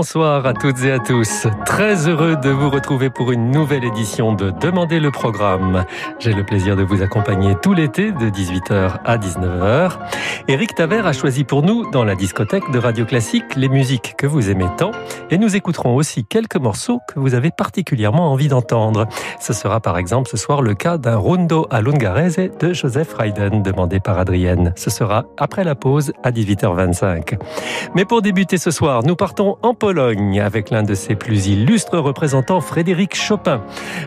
Bonsoir à toutes et à tous. Très heureux de vous retrouver pour une nouvelle édition de Demandez le programme. J'ai le plaisir de vous accompagner tout l'été de 18h à 19h. Eric Taver a choisi pour nous, dans la discothèque de Radio Classique, les musiques que vous aimez tant et nous écouterons aussi quelques morceaux que vous avez particulièrement envie d'entendre. Ce sera par exemple ce soir le cas d'un rondo à l'Ungarese de Joseph Haydn demandé par Adrienne. Ce sera après la pause à 18h25. Mais pour débuter ce soir, nous partons en Pologne avec l'un de ses plus illustres représentants, Frédéric Chopin.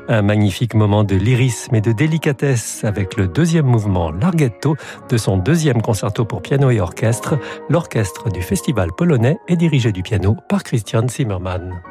Un magnifique moment de lyrisme et de délicatesse avec le deuxième mouvement Larghetto de son deuxième concerto pour piano et orchestre. L'orchestre du festival polonais est dirigé du piano par Christian Zimmermann.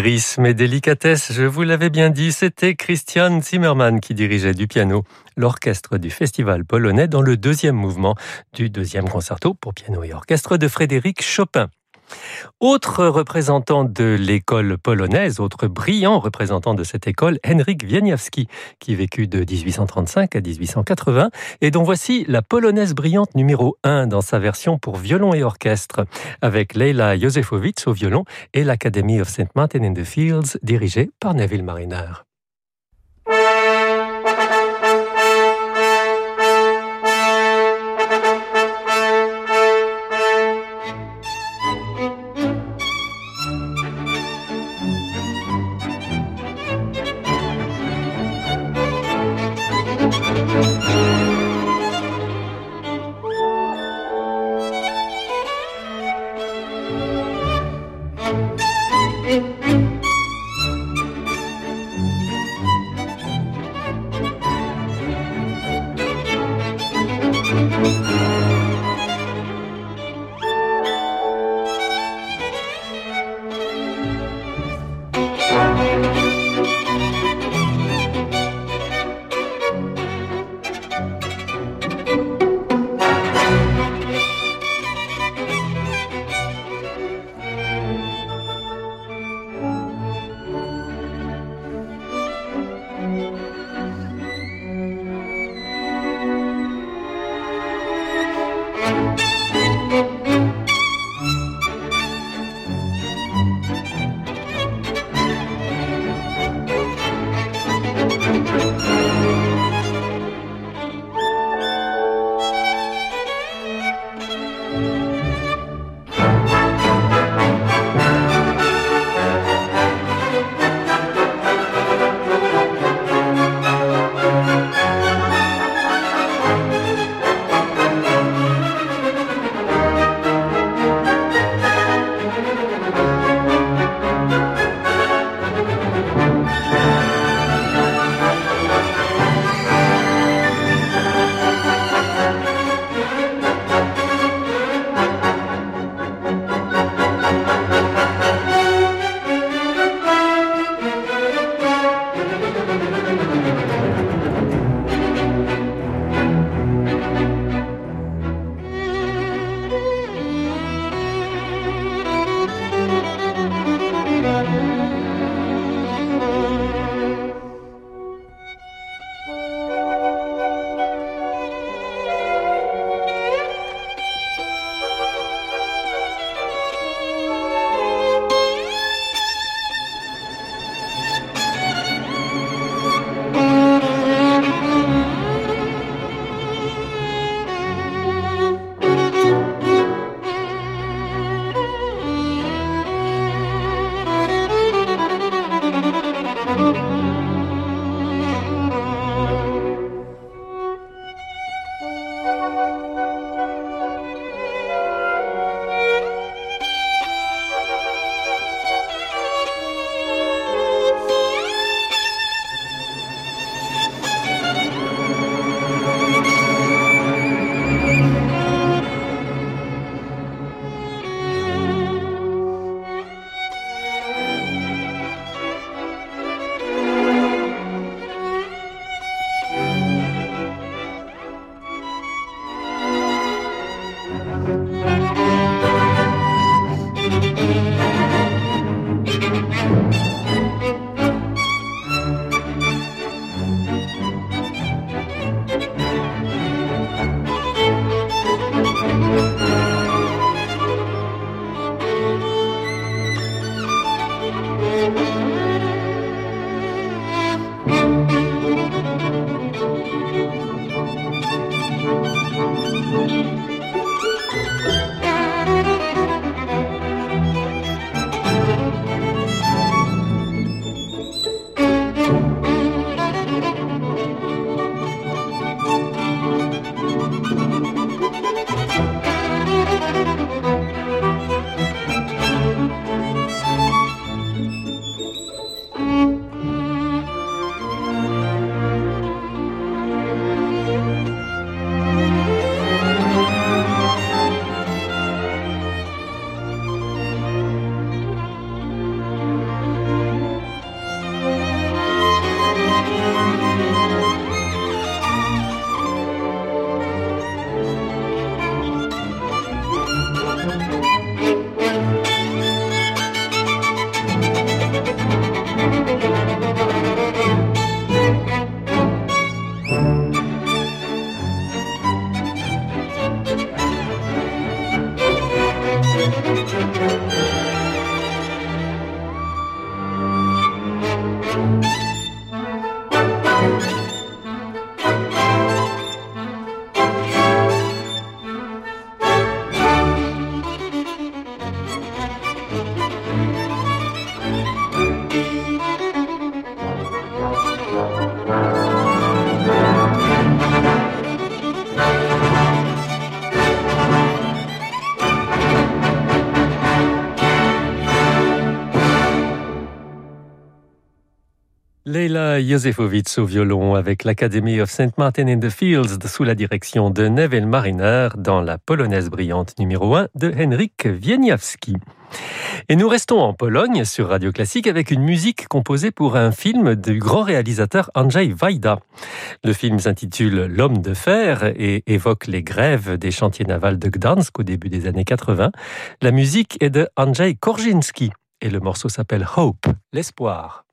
Lyrisme et délicatesse, je vous l'avais bien dit, c'était Christian Zimmermann qui dirigeait du piano l'orchestre du Festival polonais dans le deuxième mouvement du deuxième concerto pour piano et orchestre de Frédéric Chopin. Autre représentant de l'école polonaise, autre brillant représentant de cette école, Henryk Wieniawski, qui vécut de 1835 à 1880 et dont voici la polonaise brillante numéro 1 dans sa version pour violon et orchestre, avec Leila Józefowicz au violon et l'Academy of St. Martin in the Fields dirigée par Neville Mariner. Leila Josefovitz au violon avec l'Academy of St. Martin in the Fields sous la direction de Neville Mariner dans la polonaise brillante numéro 1 de Henryk Wieniawski. Et nous restons en Pologne sur Radio Classique avec une musique composée pour un film du grand réalisateur Andrzej Wajda. Le film s'intitule L'homme de fer et évoque les grèves des chantiers navals de Gdansk au début des années 80. La musique est de Andrzej Korzinski et le morceau s'appelle Hope, l'espoir.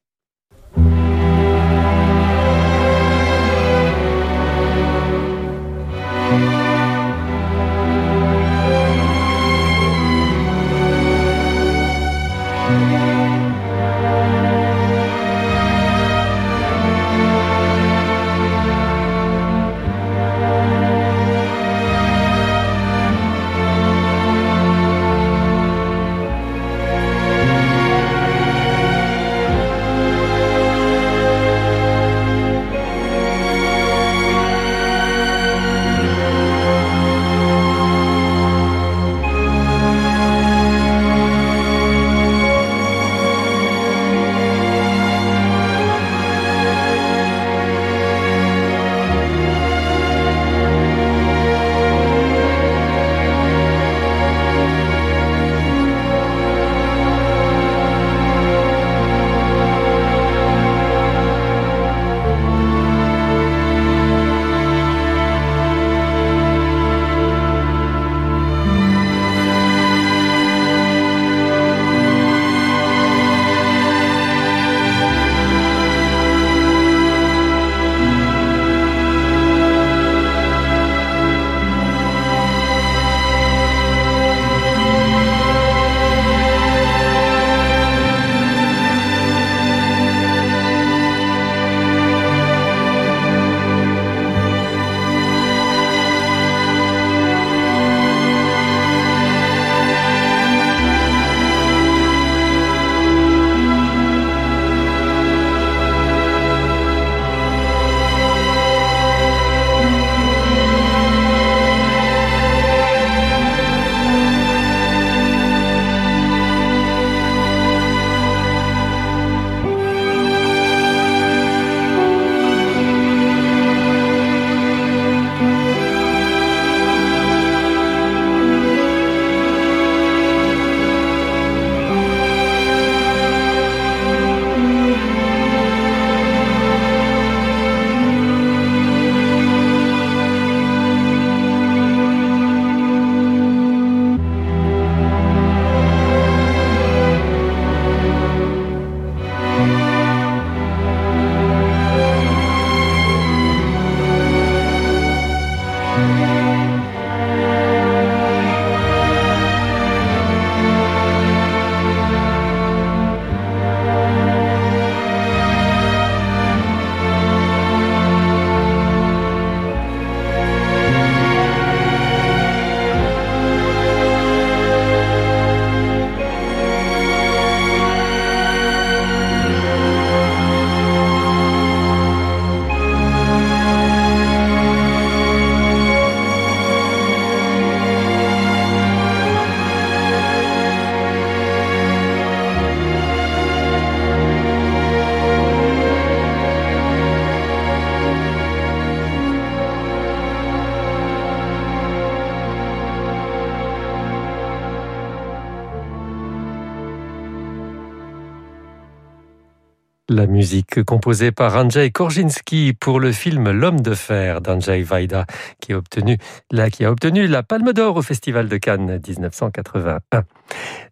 La musique composée par Andrzej Korzinski pour le film L'homme de fer d'Andrzej Wajda, qui a obtenu la, qui a obtenu la Palme d'Or au Festival de Cannes 1981.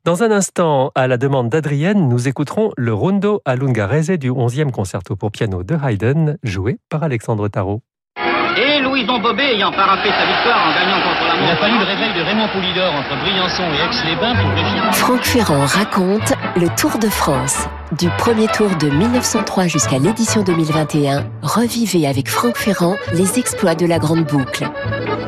Dans un instant, à la demande d'Adrienne, nous écouterons le Rondo à Lungarese du 11e concerto pour piano de Haydn, joué par Alexandre Tarot. Et Louison Bobet ayant parapé sa victoire en gagnant contre la Il a fallu le réveil de Raymond Poulidor entre Briançon et Aix-les-Bains pour réussir. Franck Ferrand raconte le Tour de France. Du premier tour de 1903 jusqu'à l'édition 2021, revivez avec Franck Ferrand les exploits de la Grande Boucle.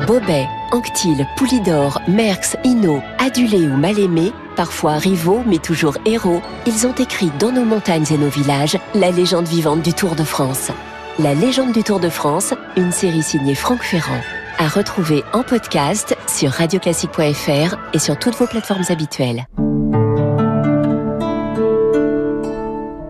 Bobet, Anctil, Poulidor, Merckx, Hinault, adulés ou mal aimés, parfois rivaux mais toujours héros, ils ont écrit dans nos montagnes et nos villages la légende vivante du Tour de France. La légende du Tour de France, une série signée Franck Ferrand. À retrouver en podcast sur radioclassique.fr et sur toutes vos plateformes habituelles.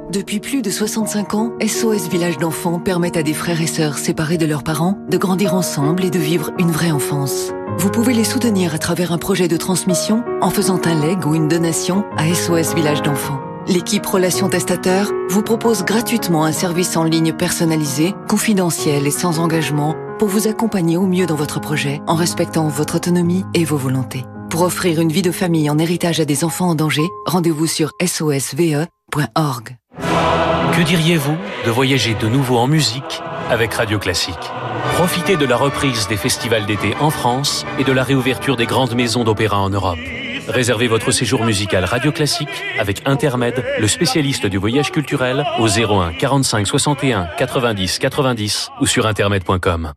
Depuis plus de 65 ans, SOS Village d'enfants permet à des frères et sœurs séparés de leurs parents de grandir ensemble et de vivre une vraie enfance. Vous pouvez les soutenir à travers un projet de transmission en faisant un leg ou une donation à SOS Village d'enfants. L'équipe Relations Testateurs vous propose gratuitement un service en ligne personnalisé, confidentiel et sans engagement pour vous accompagner au mieux dans votre projet en respectant votre autonomie et vos volontés. Pour offrir une vie de famille en héritage à des enfants en danger, rendez-vous sur sosve.org. Que diriez-vous de voyager de nouveau en musique avec Radio Classique? Profitez de la reprise des festivals d'été en France et de la réouverture des grandes maisons d'opéra en Europe. Réservez votre séjour musical Radio Classique avec Intermed, le spécialiste du voyage culturel, au 01 45 61 90 90 ou sur intermed.com.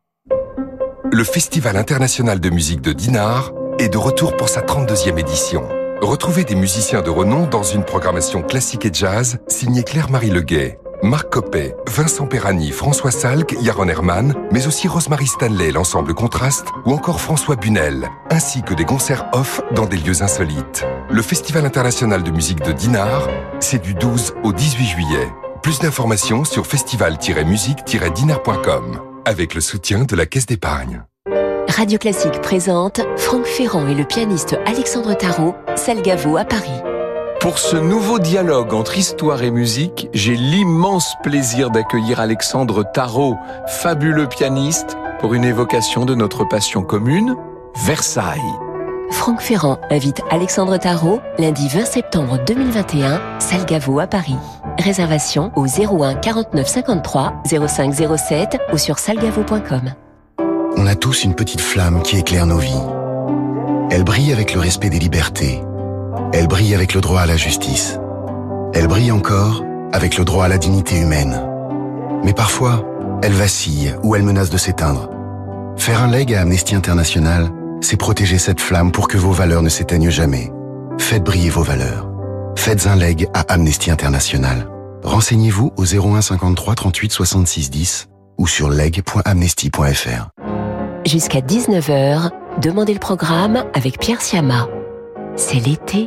Le Festival international de musique de Dinard est de retour pour sa 32e édition. Retrouvez des musiciens de renom dans une programmation classique et jazz signée Claire-Marie Leguet. Marc Coppet, Vincent Perrani, François Salk, Yaron Herman, mais aussi Rosemary Stanley, l'ensemble Contraste, ou encore François Bunel, ainsi que des concerts off dans des lieux insolites. Le Festival international de musique de Dinard, c'est du 12 au 18 juillet. Plus d'informations sur festival-musique-dinard.com, avec le soutien de la Caisse d'épargne. Radio Classique présente Franck Ferrand et le pianiste Alexandre Tarot, Salgavo à Paris. Pour ce nouveau dialogue entre histoire et musique, j'ai l'immense plaisir d'accueillir Alexandre Tarot, fabuleux pianiste, pour une évocation de notre passion commune, Versailles. Franck Ferrand invite Alexandre Tarot lundi 20 septembre 2021, Salgavo à Paris. Réservation au 01 49 53 05 07 ou sur salgavo.com. On a tous une petite flamme qui éclaire nos vies. Elle brille avec le respect des libertés elle brille avec le droit à la justice. Elle brille encore avec le droit à la dignité humaine. Mais parfois, elle vacille ou elle menace de s'éteindre. Faire un leg à Amnesty International, c'est protéger cette flamme pour que vos valeurs ne s'éteignent jamais. Faites briller vos valeurs. Faites un leg à Amnesty International. Renseignez-vous au 01 53 38 66 10 ou sur leg.amnesty.fr. Jusqu'à 19h, demandez le programme avec Pierre Siama. C'est l'été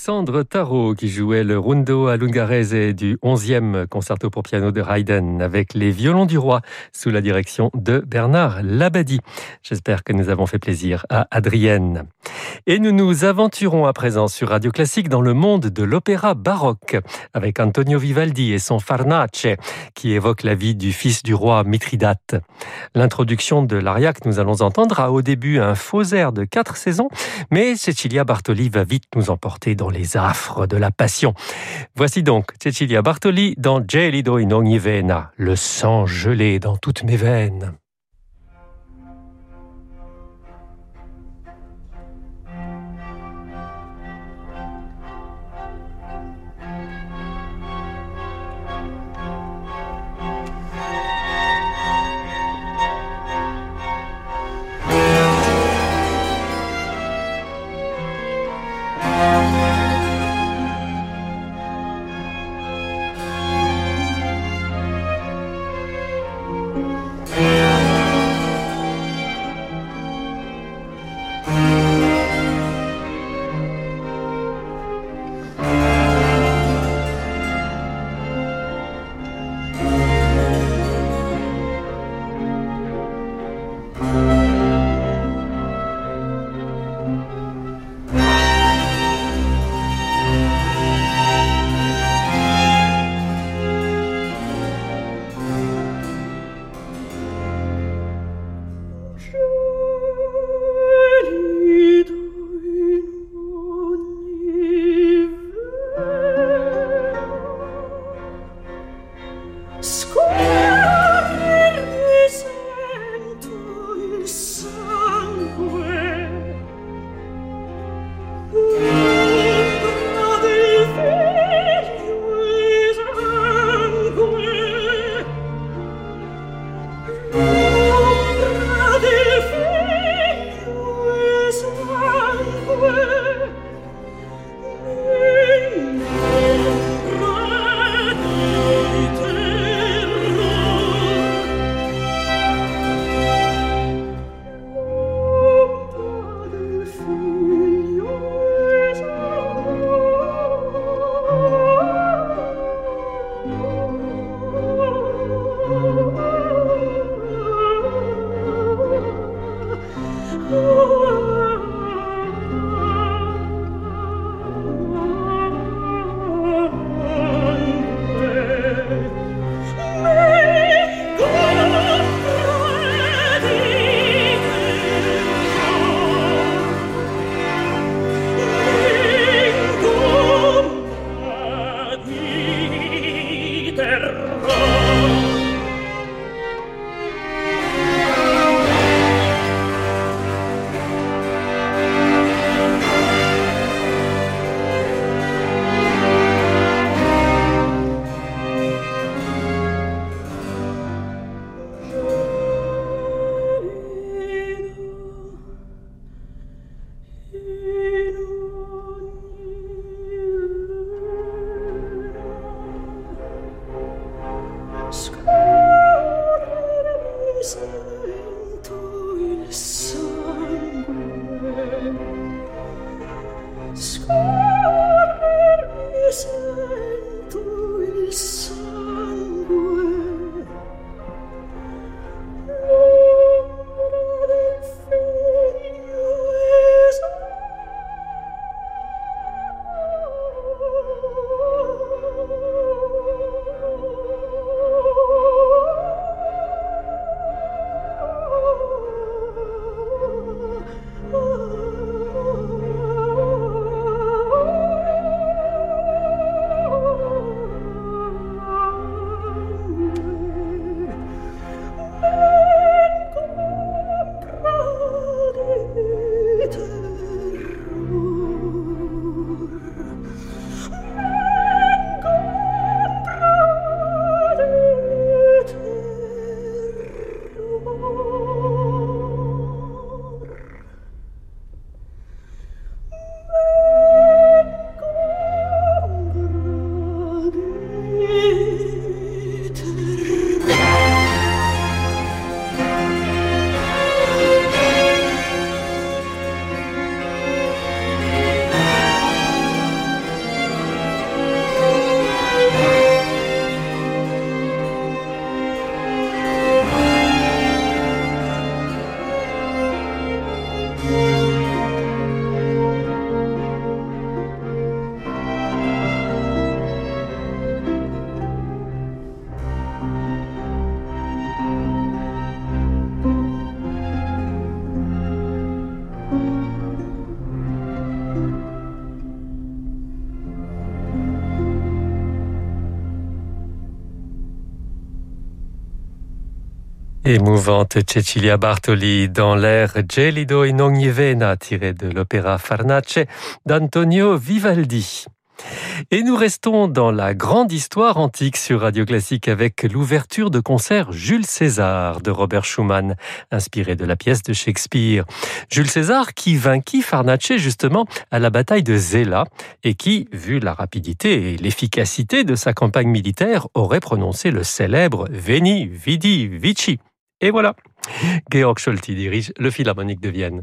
Alexandre Tarot qui jouait le Rondo à l'Ungarese du 11e concerto pour piano de Haydn avec les violons du roi sous la direction de Bernard Labadie. J'espère que nous avons fait plaisir à Adrienne. Et nous nous aventurons à présent sur Radio Classique dans le monde de l'opéra baroque avec Antonio Vivaldi et son Farnace qui évoque la vie du fils du roi Mithridate. L'introduction de l'aria que nous allons entendre a au début un faux air de quatre saisons, mais Cecilia Bartoli va vite nous emporter dans les affres de la passion. Voici donc Cecilia Bartoli dans Gelido in ogni vena, le sang gelé dans toutes mes veines. Émouvante Cecilia Bartoli dans l'air Gelido in ogni vena tiré de l'opéra Farnace d'Antonio Vivaldi. Et nous restons dans la grande histoire antique sur Radio Classique avec l'ouverture de concert Jules César de Robert Schumann, inspiré de la pièce de Shakespeare. Jules César qui vainquit Farnace justement à la bataille de Zela et qui, vu la rapidité et l'efficacité de sa campagne militaire, aurait prononcé le célèbre Veni, Vidi, Vici. Et voilà, Georg Scholti dirige le Philharmonique de Vienne.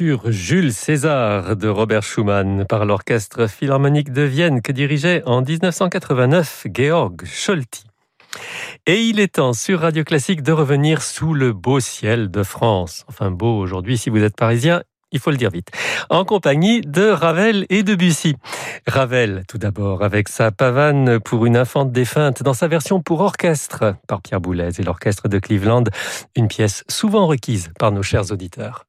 L'ouverture Jules César de Robert Schumann par l'Orchestre Philharmonique de Vienne que dirigeait en 1989 Georg Scholti. Et il est temps sur Radio Classique de revenir sous le beau ciel de France. Enfin beau aujourd'hui si vous êtes parisien, il faut le dire vite, en compagnie de Ravel et de Bussy. Ravel, tout d'abord, avec sa pavane pour une infante défunte dans sa version pour orchestre par Pierre Boulez et l'orchestre de Cleveland, une pièce souvent requise par nos chers auditeurs.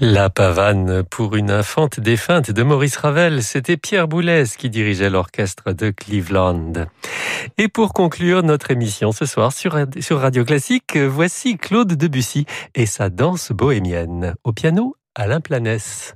La pavane pour une infante défunte de Maurice Ravel, c'était Pierre Boulez qui dirigeait l'orchestre de Cleveland. Et pour conclure notre émission ce soir sur, Radio Classique, voici Claude Debussy et sa danse bohémienne. Au piano, Alain Planès.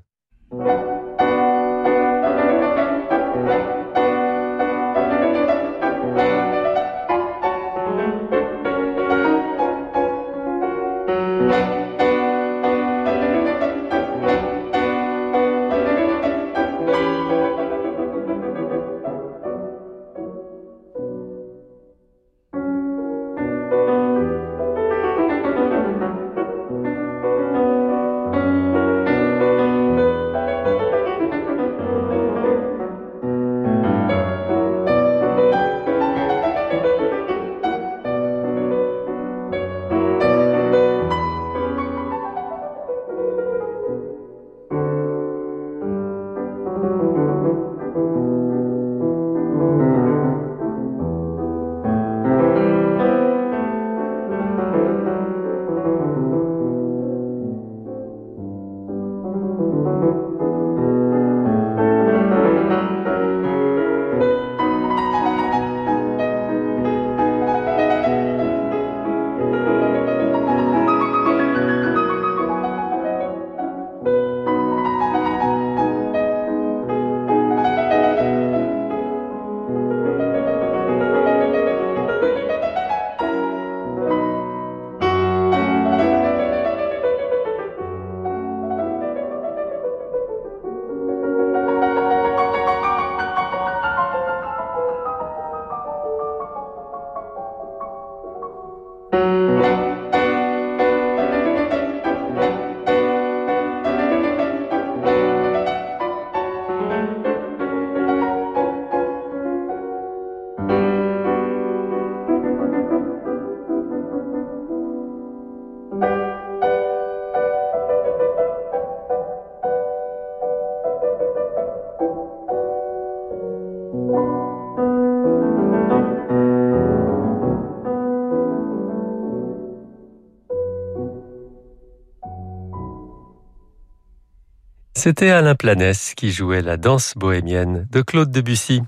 C'était Alain Planès qui jouait la danse bohémienne de Claude Debussy.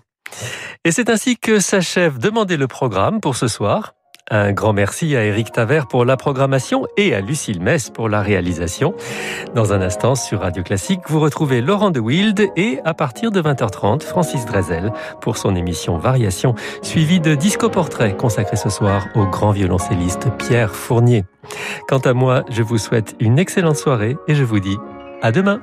Et c'est ainsi que s'achève Demandez le programme pour ce soir. Un grand merci à Eric Taver pour la programmation et à Lucille Mess pour la réalisation. Dans un instant, sur Radio Classique, vous retrouvez Laurent de Wild et à partir de 20h30, Francis Drezel pour son émission Variation, suivie de Disco Portrait consacré ce soir au grand violoncelliste Pierre Fournier. Quant à moi, je vous souhaite une excellente soirée et je vous dis à demain.